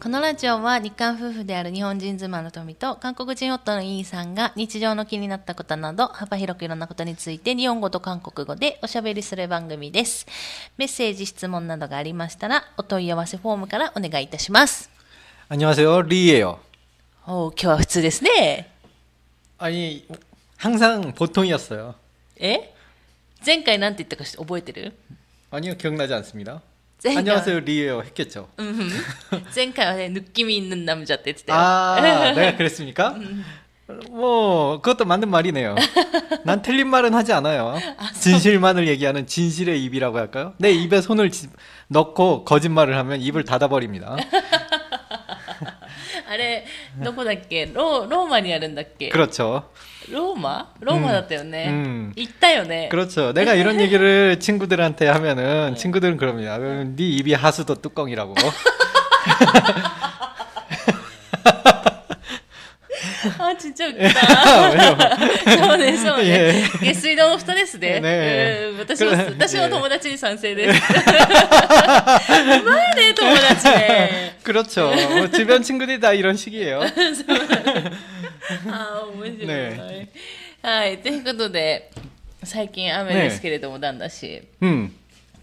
このラジオは日韓夫婦である日本人妻の富と韓国人夫のイーさんが日常の気になったことなど幅広くいろんなことについて日本語と韓国語でおしゃべりする番組です。メッセージ、質問などがありましたらお問い合わせフォームからお願いいたします。 안녕하세요. 리예요. おー今日は普通ですね。 아니 항상 보통이었어요. え前回なんて言ったかし覚えてる 아니요 기억나지 않습니다. 안녕하세요 리에요 했겠죠. 센카의 네, 느낌이 있는 남자 때 했대요. 아, 내가 네, 그랬습니까? 음. 뭐 그것도 맞는 말이네요. 난 틀린 말은 하지 않아요. 아, 진실만을 얘기하는 진실의 입이라고 할까요? 내 입에 손을 넣고 거짓말을 하면 입을 닫아버립니다. あれ、どこだっけロローマにあるんだっけ 그렇죠. 로마? 로마였대요ね. 음, 음. 있다 요네. 그렇죠. 내가 이런 얘기를 친구들한테 하면은 친구들은 그럽니다. 음, 네 입이 하수도 뚜껑이라고. あ、ちっちゃいた。 왜요? そうね、そういえね。下水道の蓋ですね。ねえうん私も、これ私も友達に賛成です。うまいね、友達ね。 그렇죠. 뭐 주변 친구들이 다 이런 식이에요. あー、面白い。ねはい、ということで、最近雨ですけれども、だんだし、 음.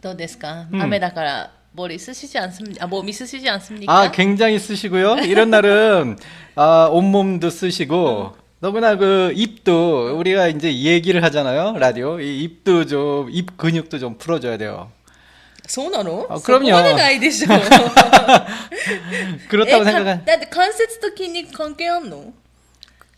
どうですか、うん雨だから、 ボリスしじゃんすみ、あ、ボミスしじゃんすみ 아, 굉장히 쓰시고요. 이런 날은 아, 온몸도 쓰시고 너무나 그 입도 우리가 이제 이 얘기를 하잖아요. 라디오. 이 입도 좀 입 근육도 좀 풀어 줘야 돼요. そうなのあ 그럼요 そこまでないでしょ。 그렇다고 えか 생각한 だって関節と筋肉関係あんの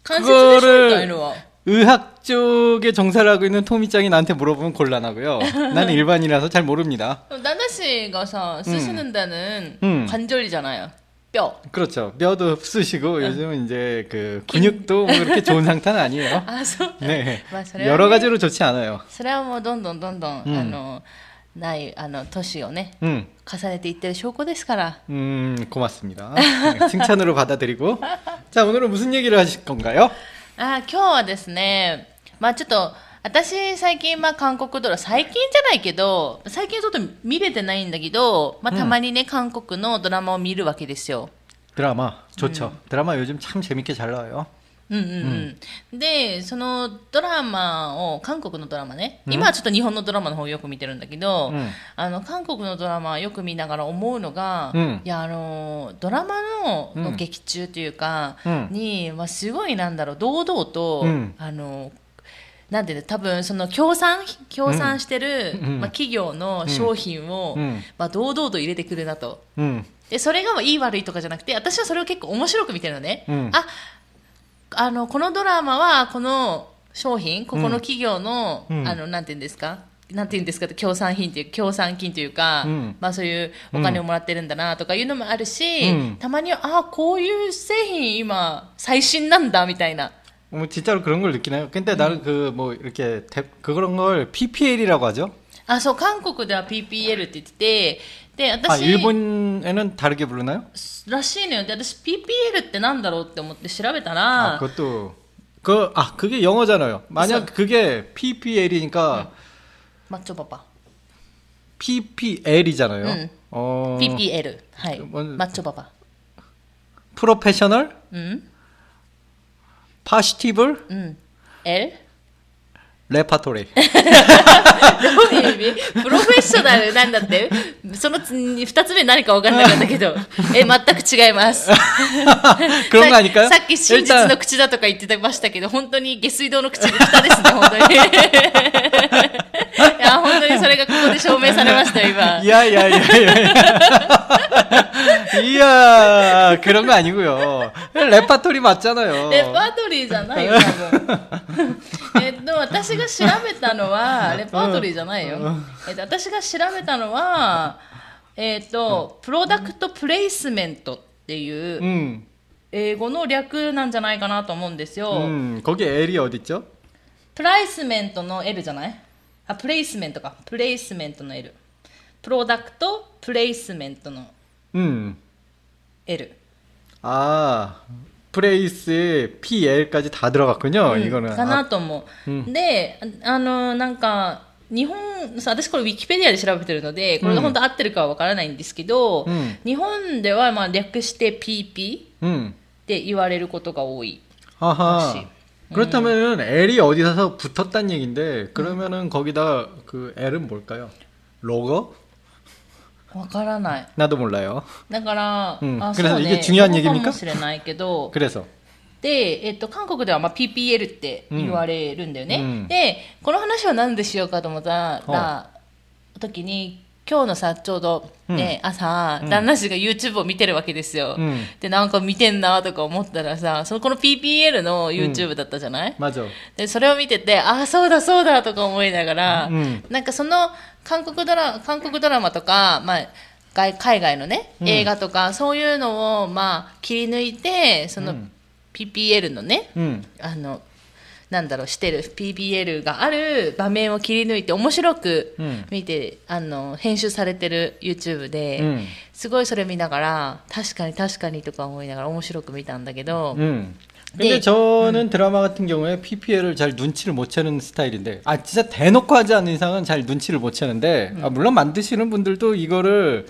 関節でしょみたいのは。 의학 쪽에 종사를 하고 있는 토미짱이 나한테 물어보면 곤란하고요. 나는 일반이라서 잘 모릅니다. 旦那氏がさ、寿司는다는 음. 관절이잖아요. 뼈. 그렇죠. 뼈도 쓰시고 요즘은 이제 그 근육도 뭐 그렇게 좋은 상태는 아니에요. あ、そう。 네. まあそれはね 여러 가지로 좋지 않아요. それはもうどんどんどんどん、うんあの、ない、あの、年をね、 음. 重ねていってる証拠ですから。 음, 고맙습니다. 네, 칭찬으로 받아들이고. 자, 오늘은 무슨 얘기를 하실 건가요? あ、今日はですね、まあちょっと、私最近まあ韓国ドラマ、最近じゃないけど、最近ちょっと見れてないんだけど、まあたまにね、韓国のドラマを見るわけですよ。 드라마 좋죠. 드라마 요즘 참 재밌게 잘 나와요. うんうんうん。で、そのドラマを、韓国のドラマね、今はちょっと日本のドラマの方をよく見てるんだけど、うん。あの、韓国のドラマよく見ながら思うのが、うん。いや、あの、ドラマの、うんの劇中というか、うん。に、まあ、すごいなんだろう、堂々と、うん。あの、なんていうの、多分、その、協賛、協賛してる、うん。まあ、企業の商品を、うん。まあ、堂々と入れてくるなと。 음. で、それがいい悪いとかじゃなくて、私はそれを結構面白く見てるのね。うん。あ、あの、このドラマは、この商品、ここの企業の、うんあの、なんて言うんですかなんて言うんですか協賛品っていう、協賛金というか、うんまあそういうお金をもらってるんだなとかいうのもあるし、うんたまには、あ、こういう製品今、最新なんだ、みたいな。 뭐 진짜로 그런 걸 느끼나요? 근데 나는 그 뭐 이렇게 대, 그런 걸 PPL이라고 하죠. あ、そう、韓国では PPL って言ってて、で、 아, 私、 일본에는 다르게 부르나요? らしいのよ。で、私 PPL ってなんだろうって思って調べた 아, ら、 그것도 그 아, 그게 영어잖아요. 만약 그게 PPL이니까 マッチョパパ。 PPL이잖아요. 응. 어, PPL。はい。もうマッチョパパ。 프로페셔널, うん。 파시티블, うん。L? 레파토리. どういう意味プロフェッショナルなんだってそのつ二つ目何か分かんなかったけど。え、全く違います。 그런 거 아닐까요? さっき真実の口だとか言ってましたけど、本当に下水道の口で蓋ですね、本当に。いや、本当にそれがここで証明されましたよ、今。 야야야야. 이야 그런 거 아니고 요. 레파토리 맞잖아 요. 레파토리잖아 요. えっと、私が調べたのは、レパートリーじゃないよ。えっと、私が調べたのは、えっと、プロダクトプレイスメントっていう、英語の略なんじゃないかなと思うんですよ。うん、거エリ이어디 있 죠? プライスメントの L じゃないあ、プレイスメントか。プレイスメントの L。プロダクトプレイスメントの。うん。L。 아 프레이스에 PL까지 다 들어갔군요. うん 이거는 かな 아, と思う、うんでああのなんか 日本さ私これウィキペディアで調べてるのでこれが本当合ってるかはわからないんですけど、うん日本ではまあ略して PP っ 음. て言われることが多い 아하. 역시. 그렇다면은 L이 어디서 붙었단 얘긴데 그러면은 거기다 그 L은 뭘까요? 로고? わからない 나도 몰라요. だから、うんあ 그래서 そう 이게 ね 중요한 そう 얘기입니까 かもしれないけど 그래서 で、えっと、韓国ではまあ PPL って言われるんだよね、うんでこの話は何でしようかと思ったら、時に 今日のさちょうどね、うん、朝、旦那氏が YouTube を見てるわけですよ、うん、でなんか見てんなとか思ったらさそこの PPL の YouTube だったじゃない、でそれを見ててああそうだそうだとか思いながら、なんかその韓国ドラ韓国ドラマとか、まあ、外海外のね映画とか、そういうのを、まあ、切り抜いてその PPL のね、あのなんだろうしてる PPL がある場面を切り抜いて面白くうん見て、あの編集されてる YouTube で、 음. すごいそれ見ながら確かに確かにとか思いながら面白く見たんだけど、 음. 근데 네. 저는 드라마 같은 경우에 PPL을 잘 눈치를 못 채는 스타일인데, 아, 진짜 대놓고 하지 않는 이상은 잘 눈치를 못 채는데, 아, 물론 만드시는 분들도 이거를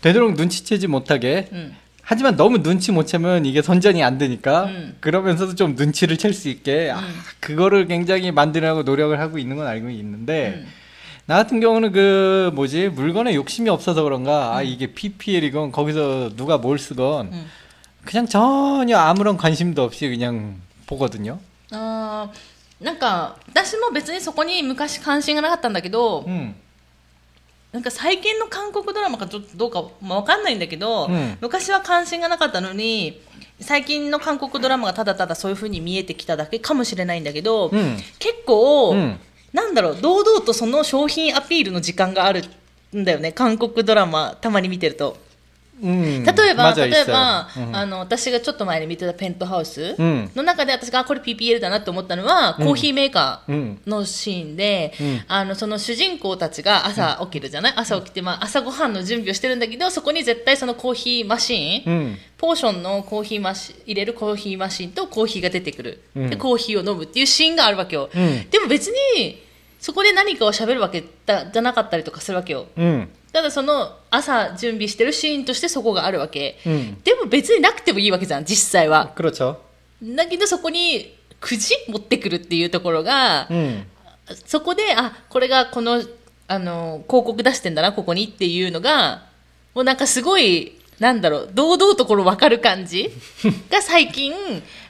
되도록 눈치채지 못하게, うん、 하지만 너무 눈치 못 채면 이게 선전이 안 되니까, 음. 그러면서도 좀 눈치를 챌 수 있게, 아, 그거를 굉장히 만들려고 노력을 하고 있는 건 알고 있는데, 음. 나 같은 경우는 그 뭐지 물건에 욕심이 없어서 그런가 아 이게 PPL이건 거기서 누가 뭘 쓰건 음. 그냥 전혀 아무런 관심도 없이 그냥 보거든요. あーなんか私も別にそこに昔関心がなかったんだけど、 음, なんか最近の韓国ドラマかちょっとどうか、まあ、わかんないんだけど、うん。昔は関心がなかったのに最近の韓国ドラマがただただそういう風に見えてきただけかもしれないんだけど、 음, 結構、 음, なんだろう堂々とその商品アピールの時間があるんだよね韓国ドラマたまに見てると例えば、例えば、あの私がちょっと前に見てたペントハウスの中で私が、これ PPL だなと思ったのは、コーヒーメーカーのシーンで、あのその主人公たちが朝起きるじゃない、朝起きて、まあ、朝ごはんの準備をしてるんだけどそこに絶対そのコーヒーマシーン、ポーションのコーヒーマシ入れるコーヒーマシンとコーヒーが出てくる、でコーヒーを飲むっていうシーンがあるわけよ、でも別にそこで何かを喋るわけだじゃなかったりとかするわけよ、ただその朝準備してるシーンとしてそこがあるわけ、うん、でも別になくてもいいわけじゃん実際は。だけどそこにくじ持ってくるっていうところが、うん、そこであこれがこのあの広告出してんだなここにっていうのがもうなんかすごいなんだろう堂々ところ分かる感じ が最近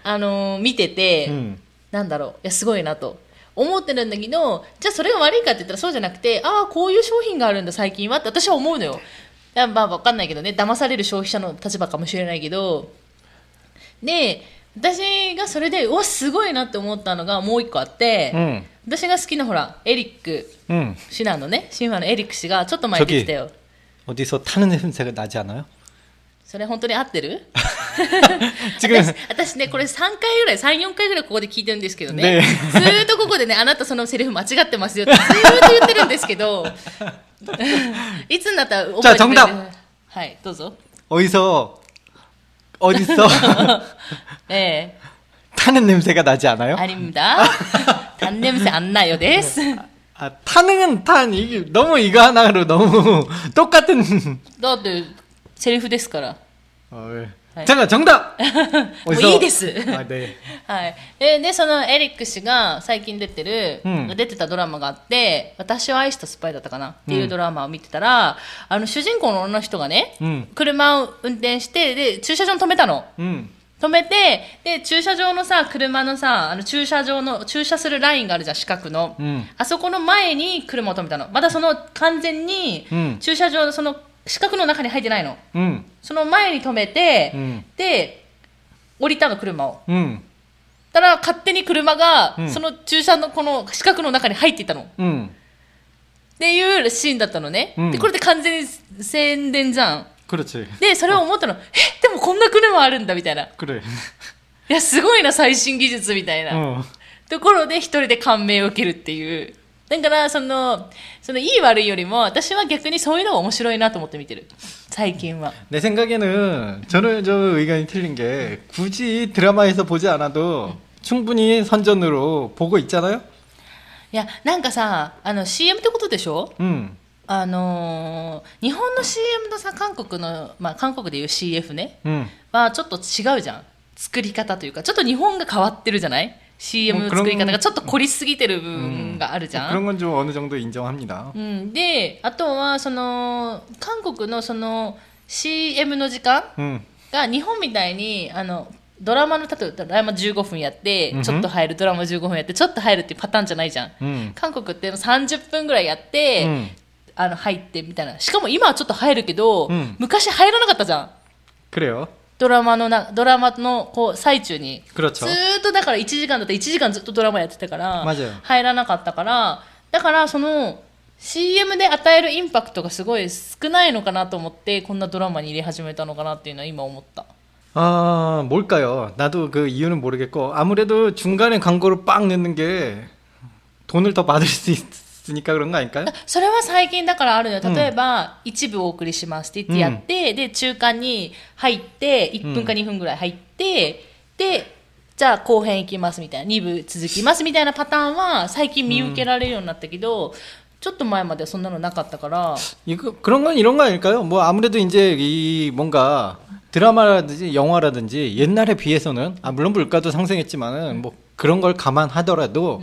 あの見てて、うん、なんだろういやすごいなと。思ってるんだけどじゃあそれが悪いかって言ったらそうじゃなくてああこういう商品があるんだ最近はって私は思うのよいやまあ分かんないけどね騙される消費者の立場かもしれないけどで私がそれでうわすごいなって思ったのがもう一個あって、 음, 私が好きなほらエリック 음. シナのねシンファのエリック氏がちょっと前に出てたよ 어디서 타는 냄새가 나지 않아요? それ本当に合ってる 지금 私私ねこれ3回ぐらい34回ぐらいここで聞いてるんですけどねねずーっとここでねあなたそのセリフ間違ってますよってずーっと言ってるんですけどいつになったら覚えてくれるじゃあ정답はいどうぞ 어디서 어디서 え 타는 냄새가 나지 え 않아요? ありんだ단냄새안 나요 です 아, 타는 탄 이게 너무 이거 하나로 너무 똑같은 だってセリフですから はい、じゃあ정 답! もういいですはいえでそのエリック氏が最近出てる、うん、出てたドラマがあって「私を愛したスパイだったかな」っていうドラマを見てたら、うん、あの主人公の女の人がね、うん、車を運転してで駐車場に止めたの。止めて、で、駐車場のさ、車のさ、あの駐車場の、駐車するラインがあるじゃん、四角の。あそこの前に車を止めたの。まだその完全に、駐車場のその四角の中に入ってないの。その前に止めて、うん、で降りたの車を、うん、たら勝手に車が、その駐車のこの四角の中に入っていたの、うん、っていうシーンだったのね、でこれで完全に宣伝じゃん。でそれを思ったの。えでもこんな車あるんだみたいな。いやすごいな最新技術みたいな、ところで一人で感銘を受けるっていう。だから、その、そのいい悪いよりも、私は逆にそういうのが面白いなと思って見てる。最近は。 내 생각에는 저는 저 의견이 틀린 게 굳이 드라마에서 보지 않아도 충분히 선전으로 보고 있잖아요. いやなんかさあの CM ってことでしょ 음. あのー日本の CM とさ韓国の、まあ、韓国でいう CF ね 음. はちょっと違うじゃん作り方というかちょっと日本が変わってるじゃない CM の作り方がちょっと凝りすぎてる部分があるじゃん、 그런 건 좀 어느 정도 인정합니다. うん、であとはその韓国のその CM の時間 음. が日本みたいにあのドラマの例えばドラマ15分やってうんふんちょっと入るドラマ15分やってちょっと入るっていうパターンじゃないじゃん 음. 韓国って30分ぐらいやって、 음. あの入ってみたいなしかも今はちょっと入るけど、うん昔入らなかったじゃん 그래요. ドラマのなドラマのこう最中に 그렇죠. ずーっとだから1時間だって1時間ずっとドラマやってたから맞아요 入らなかったからだからその CM で与えるインパクトがすごい少ないのかなと思ってこんなドラマに入れ始めたのかなっていうのは今思った 아, 뭘까요? 나도 그 이유는 모르겠고 아무래도 중간에 광고를 빵 넣는 게 돈을 더 받을 수 있 으니까 그런 거 아닐까요? それは最近だからあるのよ例えば、一部お送りしますって言ってやって、で中間に入って1分か2分ぐらい入って、でじゃあ後編いきますみたいな2部続きますみたいなパターンは最近見受けられるようになったけど、ちょっと前まではそんなのなかったから 이거 그런 건 이런 거 아닐까요? 뭐 아무래도 이제 이 뭔가 드라마라든지 영화라든지 옛날에 비해서는 아 물론 물가도 상승했지만은 뭐 그런 걸 감안하더라도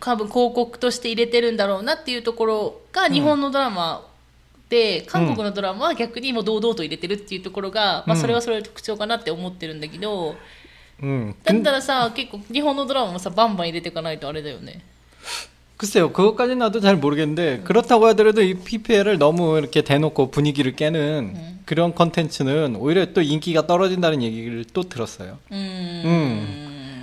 多分広告として入れてるんだろうなっていうところが日本のドラマで、韓国のドラマは逆にもう堂々と入れてるっていうところが、まあ、うんそれはそれで特徴かなって思ってるんだけど、 음. だったらさ結構日本のドラマもさバンバン入れていかないとあれだよね 글쎄요, 그것까지는 나도 잘 모르겠는데 그렇다고 하더라도 이 PPL을 너무 이렇게 대놓고 분위기를 깨는 그런 컨텐츠는 오히려 또 인기가 떨어진다는 얘기를 또 들었어요. うーん 음.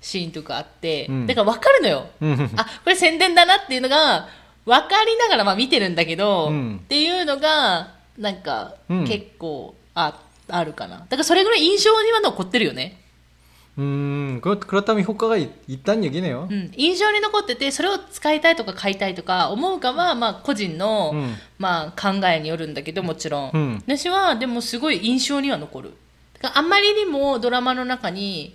シーンとかあって、うんだから分かるのよ、 음. あこれ宣伝だなっていうのが分かりながらまあ見てるんだけど、うんっていうのがなんかうん結構ああるかなだからそれぐらい印象には残ってるよね 음. 그 그렇다면 효과가 있, 있다는 얘기네요. うん、印象に残っててそれを使いたいとか買いたいとか思うかは、まあ、個人の、うんまあ、考えによるんだけどもちろん、うん私はでもすごい印象には残るだからあんまりにもドラマの中に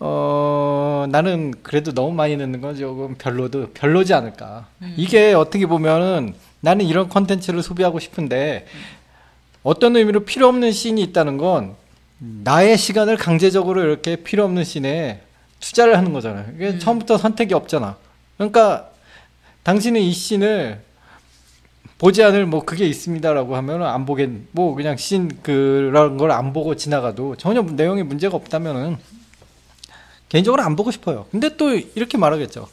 어 나는 그래도 너무 많이 넣는 건 조금 별로도 별로지 않을까. 이게 어떻게 보면은 나는 이런 컨텐츠를 소비하고 싶은데 어떤 의미로 필요 없는 씬이 있다는 건 나의 시간을 강제적으로 이렇게 필요 없는 씬에 투자를 하는 거잖아요. 이게 처음부터 선택이 없잖아. 그러니까 당신은 이 씬을 보지 않을 뭐 그게 있습니다라고 하면 안 보겠 뭐 그냥 씬 그런 걸 안 보고 지나가도 전혀 내용에 문제가 없다면은 개인적으로 안 보고 싶어요. 근데 또 이렇게 말하겠죠.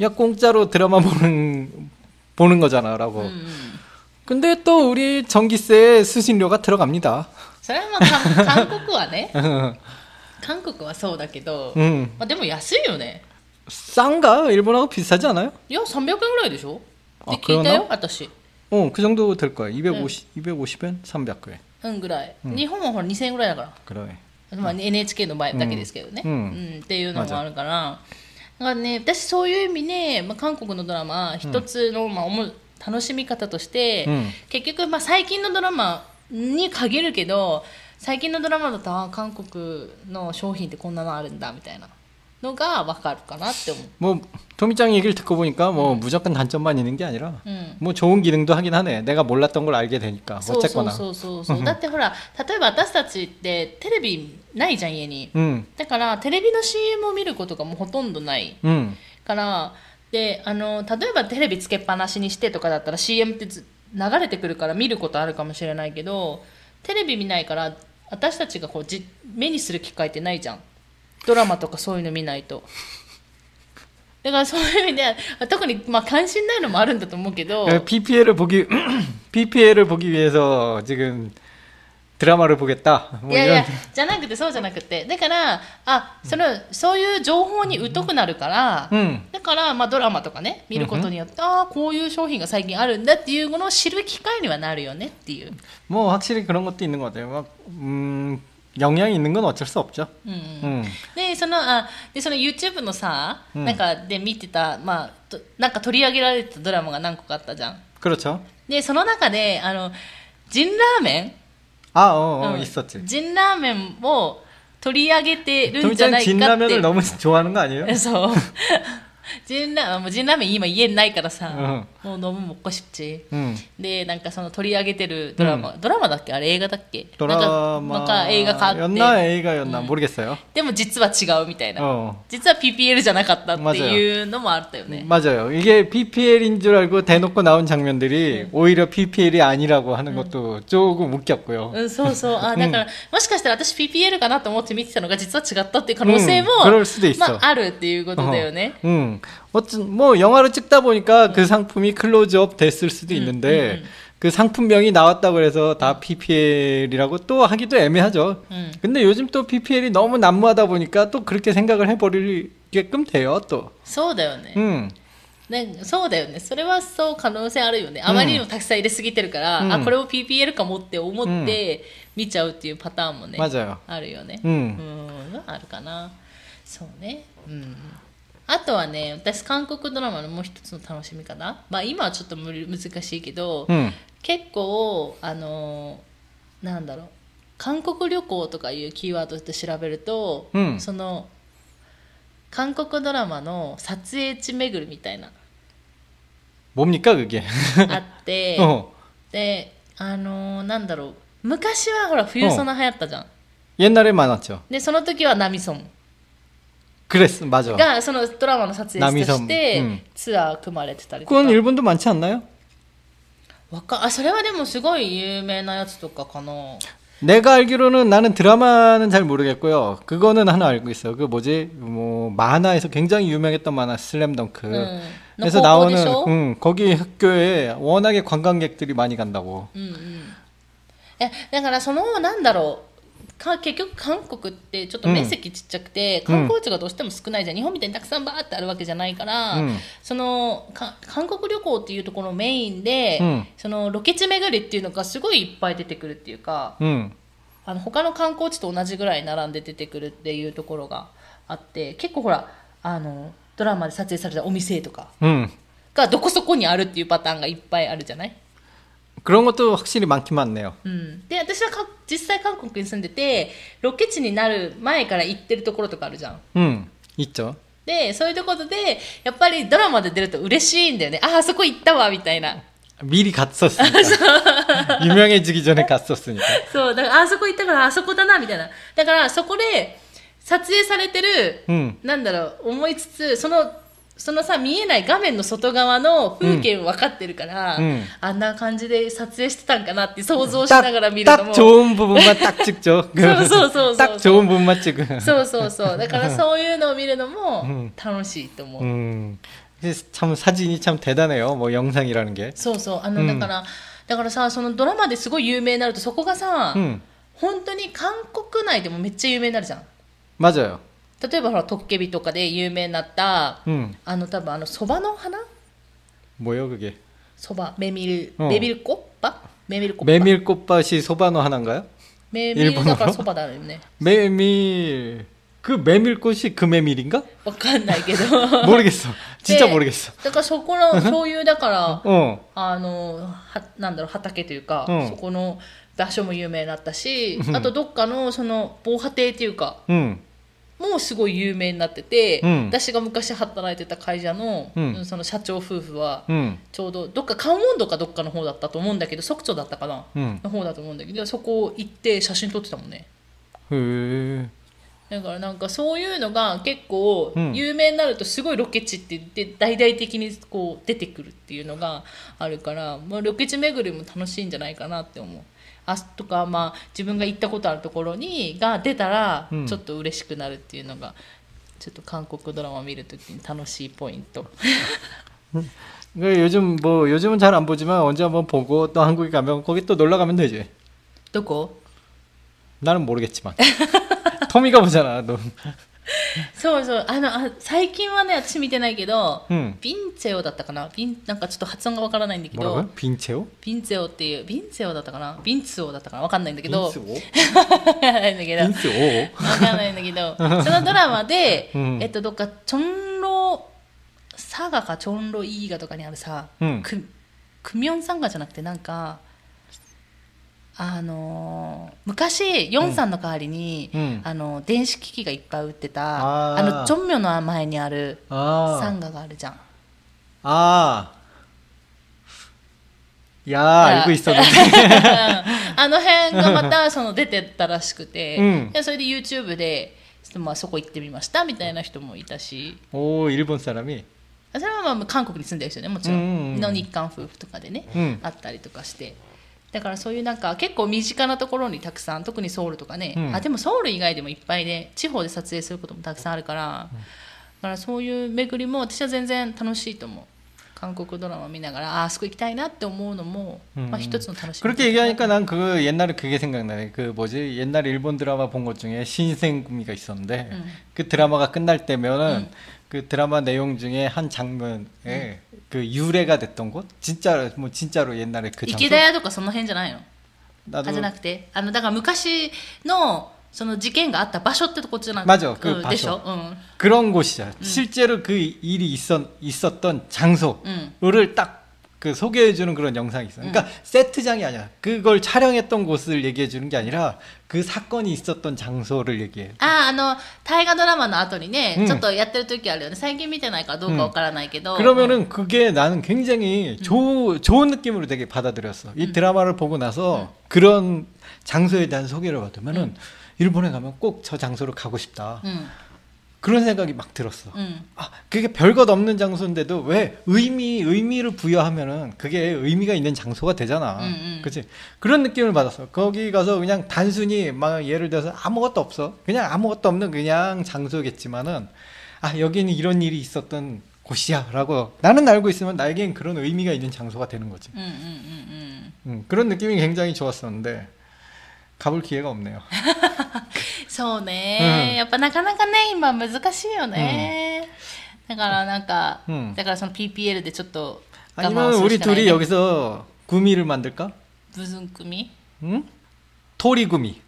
야 공짜로 드라마 보는 보는 거잖아라고. うん 근데 또 우리 전기세 수신료가 들어갑니다. それはまあ韓韓国はね韓国はそうだけど、 음. まあ、でも安いよね 싼가? 일본하고 비슷하지 않아요? いや300円ぐらいでしょあって聞いたよ 그러나 私 어, 그 정도 될 거야. 250, 250엔? 300엔. うんぐらい、日本はほら2000円ぐらいだから 그러네. まあ、NHK の場合だけですけどね、うん。うん。っていうのもあるから。だからね私そういう意味で、まあ、韓国のドラマ一つの、まあ、楽しみ方として、うん。結局、まあ、最近のドラマに限るけど最近のドラマだとあ韓国の商品ってこんなのあるんだみたいな のが分かるかなって思う 뭐 토미짱 얘기를 듣고 보니까 뭐 무조건 단점만 있는 게 아니라 うん 뭐 좋은 기능도 하긴 하네. 내가 몰랐던 걸 알게 되니까 そうそう 어쨌거나. そうそうそうだってほら例えば私たちってテレビないじゃん家に 응, だからテレビの CM を見ることがもうほとんどない 응, からであの例えばテレビつけっぱなしにしてとかだったら CM ってず流れてくるから見ることあるかもしれないけどテレビ見ないから私たちがこうじ目にする機会ってないじゃん ドラマとかそういうの見ないとだからそういう意味で特にまあ関心ないのもあるんだと思うけど 그 PPL을 보기 PPL을 보기 위해서 지금 드라마를 보겠다. い 뭐 やい 이런 やじゃなくてそうじゃなくてだからあそのそういう情報に疎くなるから、 응, だから、まあ、ドラマとかね見ることによって、ああこういう商品が最近あるんだっていうのを知る機会にはなるよねっていう、 뭐 확실히 그런 것도 있는 것 같아요. 막 음, 영향이 있는 건 어쩔 수 없죠. うんうん 응, でそのあでその YouTube のさ、うんなんかで見てた、まあ、となんか取り上げられてたドラマが何個かあったじゃん 그렇죠. でその中であのジンラーメン 아, 어, 어, うん 있었지. ジンラーメンを取り上げてるんじゃな 토미짱 いかって 진라면을 너무 좋아하는 거 아니에요? そう ジンラもうジンラーメン今家にないからさ、うもう飲むもっこしっち 응. でなんかその取り上げてるドラマ、ドラマだっけあれ映画だっけなんか 드라마 なんか映画があって 였나映画였나 모르겠어요. でも実は違うみたいな、 어. 実は PPL じゃなかったっていうのもあったよね 맞아요. 이게 PPL인 줄 알고 대놓고 나온 장면들이 오히려 PPL이 아니라고 하는 것도 조금 웃겼고요. うん、そうそうあだから、もしかしたら私 PPL かなと思って見てたのが実は違ったっていう可能性も、うん그럴수도있어 まあ、あるっていうことだよね、 어, 응. 어쨌든 뭐 영화를 찍다 보니까 그 상품이 클로즈업 됐을 수도 있는데 그 상품명이 나왔다고 해서 다 PPL이라고 또 하기도 애매하죠. うん、 근데 요즘 또 PPL이 너무 난무하다 보니까 또 그렇게 생각을 해버리게끔 돼요, 또. そうだよね,、 응. ねそうだよねそれはそう可能性あるよねあまりにもたくさん入れすぎてるから、うんあこれを PPL かもって思って見ちゃうっていうパターンもね、 맞아요. あるよね 응. うんあるかなそうねうん あとはね私韓国ドラマのもう一つの楽しみ方まあ今はちょっと無理難しいけど、 응. 結構あのなんだろう韓国旅行とかいうキーワードで調べると、うんその韓国ドラマの撮影地巡りみたいな 뭡니까, 그게? あって、 어. であのなんだろう昔はほら冬ソナ流行ったじゃん、 옛날에 많았죠. でその時はナミソン 그랬어, 맞아. がそのドラマの撮影地としてナミソンうんツアー組まれてたりとか、 그건 일본도 많지 않나요? わかあそれはでもすごい有名なやつとかかな 내가 알기로는 나는 드라마는 잘 모르겠고요. 그거는 하나 알고 있어. 그 뭐지? 뭐 만화에서 굉장히 유명했던 만화 슬램덩크. うん、 그래서 の高校でし 나오는 ょ、 응, 거기 학교에 워낙에 관광객들이 많이 간다고. うんうんえだからそのなんだろう か結局韓国ってちょっと面積ちっちゃくて、うん観光地がどうしても少ないじゃん。日本みたいにたくさんバーってあるわけじゃないから、うん。そのか韓国旅行っていうところメインで、うん。そのロケ地巡りっていうのがすごいいっぱい出てくるっていうか 응. あの他の観光地と同じぐらい並んで出てくるっていうところがあって結構ほらあのドラマで撮影されたお店とか 응. がどこそこにあるっていうパターンがいっぱいあるじゃない？ 그런 것도 확실히 많긴 많네요. うん、で私はか実際韓国に住んでてロケ地になる前から行ってるところとかあるじゃん 응. 있죠. でそういうところでやっぱりドラマで出ると嬉しいんだよねああそこ行ったわみたいな 미리 갔었으니까. 유명해지기 전에 갔었으니까. そうだからあそこ行ったからあそこだなみたいなだからそこで撮影されてる、 응. なんだろう思いつつその そのさ見えない画面の外側の風景も分かってるから、うんあんな感じで撮影してたんかなって想像しながら見るの 딱 も 좋은 부분만 딱 찍죠. 그 そうそうそうそう 딱 좋은 부분만 찍은. そうそうそう。だからそういうのを見るのもん楽しいと思う。 음. 참 사진이 참 대단해요. 뭐 영상이라는 게. そうそう。あの、うんだから、だからさ、そのドラマですごい有名になると、そこがさ、 음. 本当に韓国内でもめっちゃ有名になるじゃん。 맞아요. 例えばほら、トッケビとかで有名になった、 음. あの、多分あの、そばの花 뭐요 그게? そば、メミル、うんメミルコッパメミルコッパ。 메밀꽃밭이 소바노 하나인가요? メミルだから 일본어로? そばだよね。 메밀 그 메밀꽃이 그 메밀인가? わかんないけど。 모르겠어. 진짜 で 모르겠어. だからそこの、そういう、だから、 어. あのはなんだろう畑というか、うんそこの 場所も有名になったしあとどっかのその防波堤っていうか 응. もうすごい有名になってて、うん私が昔働いてた会社の,、うんその社長夫婦は 응. ちょうどどっか関温度かどっかの方だったと思うんだけど即長だったかな、 응. の方だと思うんだけどそこ行って写真撮ってたもんねへだからなんかそういうのが結構うん有名になるとすごいロケ地ってで大々的にこう出てくるっていうのがあるから、まあ、ロケ地巡りも楽しいんじゃないかなって思う。あとかまあ自分が行ったことあるところにが出たらうんちょっと嬉しくなるっていうのが、ちょっと韓国ドラマ見るときに楽しいポイント。 그 요즘 뭐 요즘은 잘 안 보지만 언제 한번 보고 또 한국에 가면 거기 또 놀러 가면 되지. どこ 나는 모르겠지만. 토미가 보잖아. 너. そうそう。あのあ最近はね私見てないけど、うん、ヴィンチェオだったかな？ビンなんかちょっと発音がわからないんだけど。ヴィンチェオ？ヴンチェオっていうヴィンチェオだったかな？ヴンツオだったかな？わかんないんだけど。ヴかんないんだけど。ンツオ？わかんないんだけど。そのドラマで、うん、えっとどっかチョンロサガかチョンロイーガとかにあるさ、うん、ククミョンサンガじゃなくてなんかあのー昔、ヨンさんの代わりに、うんあの電子機器がいっぱい売ってた、あーあの、チョンミョの前にあるサ 아. ンガがあるじゃん。 아. 야, 알고 있었는데. あの辺がまたその出てたらしくて、うんでそれで YouTube で、まあ、そこ行ってみましたみたいな人もいたし 오, 일본 사람이. それはまあ韓国に住んでる人ねもちろん,、うんうんうんの日韓夫婦とかでね、うんあったりとかして だからそういうなんか結構身近なところにたくさん特にソウルとかね、うんあでもソウル以外でもいっぱいね地方で撮影することもたくさんあるから、だからそういう巡りも私は全然楽しいと思う韓国ドラマ見ながらああそこ行きたいなって思うのも、うんまあ、一つの楽しみ 그렇게 얘기하니까 난 그 옛날에 그게 생각나네. 그 뭐지? 옛날 일본 드라마 본 것 중에 신생구미가 있었는데 음. 그 드라마가 끝날 때면은 음. 그 드라마 내용 중에 한 장면에 그 유래가 됐던 곳? 진짜 뭐 진짜로 옛날에 그 장소. 池田屋とかその辺じゃないのあ 나도 じゃなくてあのだから昔のその事件があった場所ってとこじゃなく 맞아, 그 うんでしょ 場所 うん、 그런 곳이야. 실제로 그 일이 있었, 있었던 장소를 음. 딱 그 소개해주는 그런 영상이 있어. 그러니까 세트장이 아니야. 그걸 촬영했던 곳을 얘기해주는 게 아니라 그 사건이 있었던 장소를 얘기해. あああの大河ドラマの後にね、うんちょっとやってる時あるよね最近見てないからどうかわからないけど、 그러면은 그게 나는 굉장히 조, 좋은 느낌으로 되게 받아들였어. 이 드라마를 보고 나서 그런 장소에 대한 소개를 받으면은 일본에 가면 꼭 저 장소를 가고 싶다. 그런 생각이 막 들었어. 음. 아, 그게 별것 없는 장소인데도 왜 의미 의미를 부여하면은 그게 의미가 있는 장소가 되잖아. 음, 음. 그렇지? 그런 느낌을 받았어. 거기 가서 그냥 단순히 막 예를 들어서 아무것도 없어. 그냥 아무것도 없는 그냥 장소겠지만은 아, 여기는 이런 일이 있었던 곳이야라고 나는 알고 있으면 나에겐 그런 의미가 있는 장소가 되는 거지. 음, 그런 느낌이 굉장히 좋았었는데 가볼 기회가 없네요. そうね、うんやっぱなかなかね今難しいよね、だからなんか、うんだからその PPL でちょっと我慢 아니면 する 우리 しかない、 둘이 ね、 여기서 구미를 만들까? ブズン組 응? 토리구미.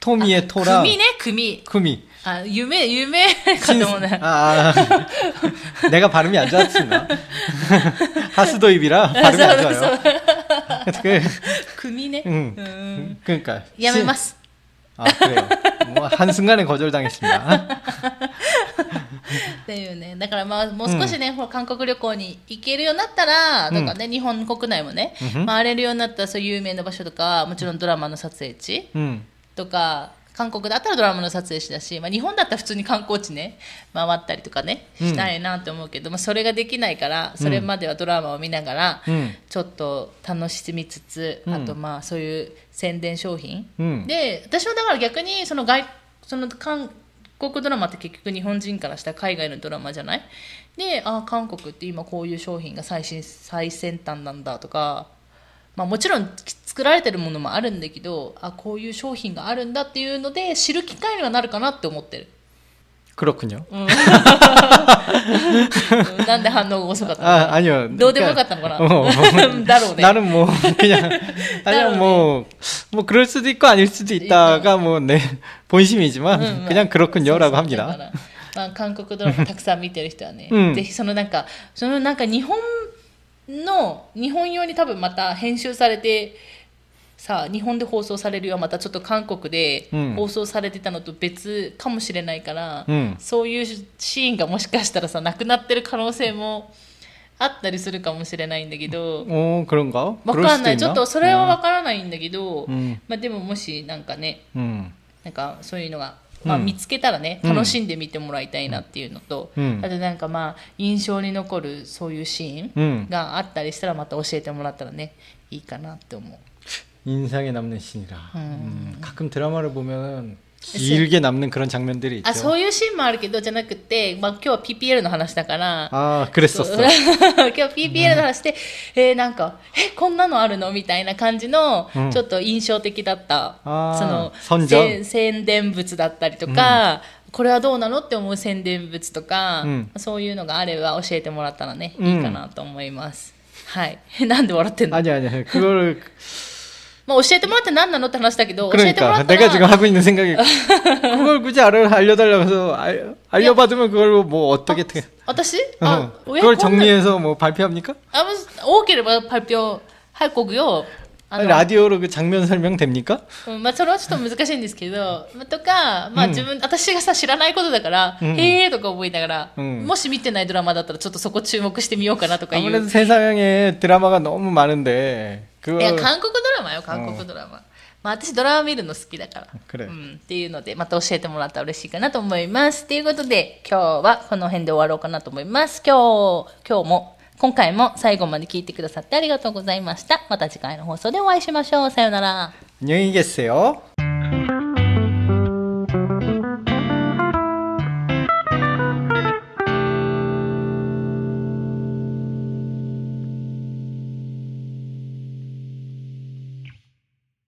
토미의 토랑 組ね組 구미. あ夢夢かと思うね 아, 아. 내가 발음이 안 좋았습니다. 하수도입이라 발음이 안 좋아요. 그, 組ね 응. うん 그러니까 やめます 아 그래요. 뭐 한순간에 거절당했습니다. っていうねだからまあもう少しね、ほら韓国旅行に行けるようになったら、うんとかね日本国内もね、うんふん回れるようになったらそういう有名な場所とかもちろんドラマの撮影地 음. とか 韓国だったらドラマの撮影地だし、まあ、日本だったら普通に観光地ね回ったりとかねうんしたいなって思うけど、まあ、それができないからそれまではドラマを見ながら、 음. ちょっと楽しみつつ、うんあとまあそういう宣伝商品、 음. で私はだから逆にその外その韓国ドラマって結局日本人からしたら海外のドラマじゃない？であ韓国って今こういう商品が最新最先端なんだとか、まあ、もちろん作られてるものもあるんだけどあこういう商品があるんだっていうので知る機会にはなるかなって思ってる、 그렇군요. うんなんで反応が遅かったの 아 아니요. どうでもよかったのかな 어, だろうね 나는 뭐 그냥 아니야 따로 뭐 뭐 그럴 수도 있고 아닐 수도 있다가 뭐 내 본심이지만 음, 그냥 그렇군요라고 そうそうだ 합니다. からまあ、韓国ドラマたくさん見てる人はね、うんぜひそのなんかそのなんか日本の日本用に多分また編集されて さ日本で放送されるよはまたちょっと韓国でうん放送されてたのと別かもしれないから、うんそういうシーンがもしかしたらさなくなってる可能性もあったりするかもしれないんだけど 어 그런가? わ 그럴 かん 수도 ないちょっ 있나? とそれはわからないんだけど、 음, まあ、でももしなんかね 음, なんかそういうのが、まあ、うん見つけたらね、うん楽しんで見てもらいたいなっていうのと、うんあとなんかまあ印象に残るそういうシーン 음. があったりしたらまた教えてもらったらねいいかなって思う。 인상에 남는 신이 라. 음. 음, 가끔 드라마를 보면 길게 남는 그런 장면들이 있 죠. 아, 소유 신말기도じゃなくて,막今日 PPL の話だから. 아, 그랬었 어. 今日 PPL の話で, 에, なんか, 에, こんなのあるのみたいな感じの、ちょっと印象的だった、その、宣伝物だったりとか、これはどうなのって思う宣伝物とか、うん、そういうのがあれば教えてもらったらね、いいかなと思います。はい。なんで笑ってんの？あ、じゃあ、じゃあ、 まあ教えてもらって何なのって話だけど、教えてもら 그러니까 った 내가 지금 ら、 하고 있는 생각이 그걸 굳이 알아 알려달라고 해서 알, 알려받으면 그걸 뭐 어떻게 돼? 私 어, あ、え 그걸 こんな 정리해서 뭐 발표합니까? あもし多ければ発表、はい、こぐよ。あの 라디오로 그 장면 설명 됩니까? うんまあ、それはちょっと難しいんですけど、まあとか、まあうん自分、私がさ、知らないことだから、うんへーとか思いながら、うんもし見てないドラマだったら、ちょっとそこ注目してみようかなとかいう。 아무래도 세상에 드라마가 너무 많은데 いや韓国ドラマよ韓国ドラマ、まあ、私ドラマ見るの好きだから、うん、っていうのでまた教えてもらったら嬉しいかなと思います。ということで今日はこの辺で終わろうかなと思います。今日今日も今回も最後まで聞いてくださってありがとうございました。また次回の放送でお会いしましょう。さようなら。ニューイよ。